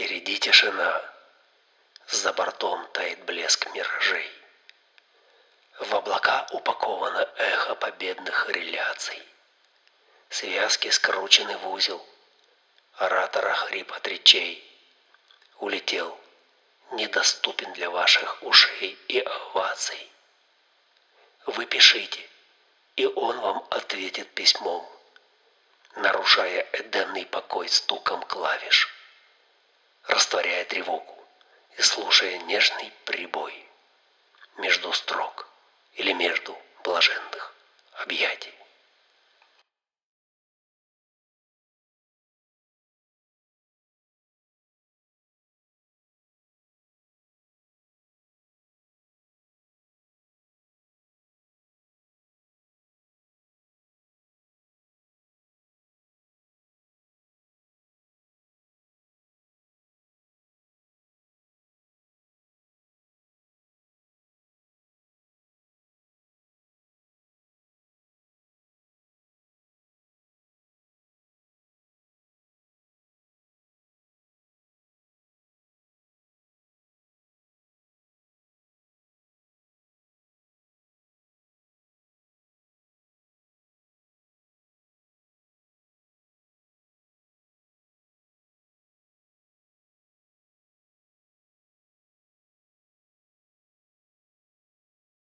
Впереди тишина. За бортом тает блеск миражей. В облака упаковано эхо победных реляций. Связки скручены в узел. Оратора хрип от речей. Улетел, недоступен для ваших ушей и оваций. Вы пишите, и он вам ответит письмом, нарушая эдемный покой стуком клавиш, тревогу и слушая нежный прибой между строк или между блаженных объятий.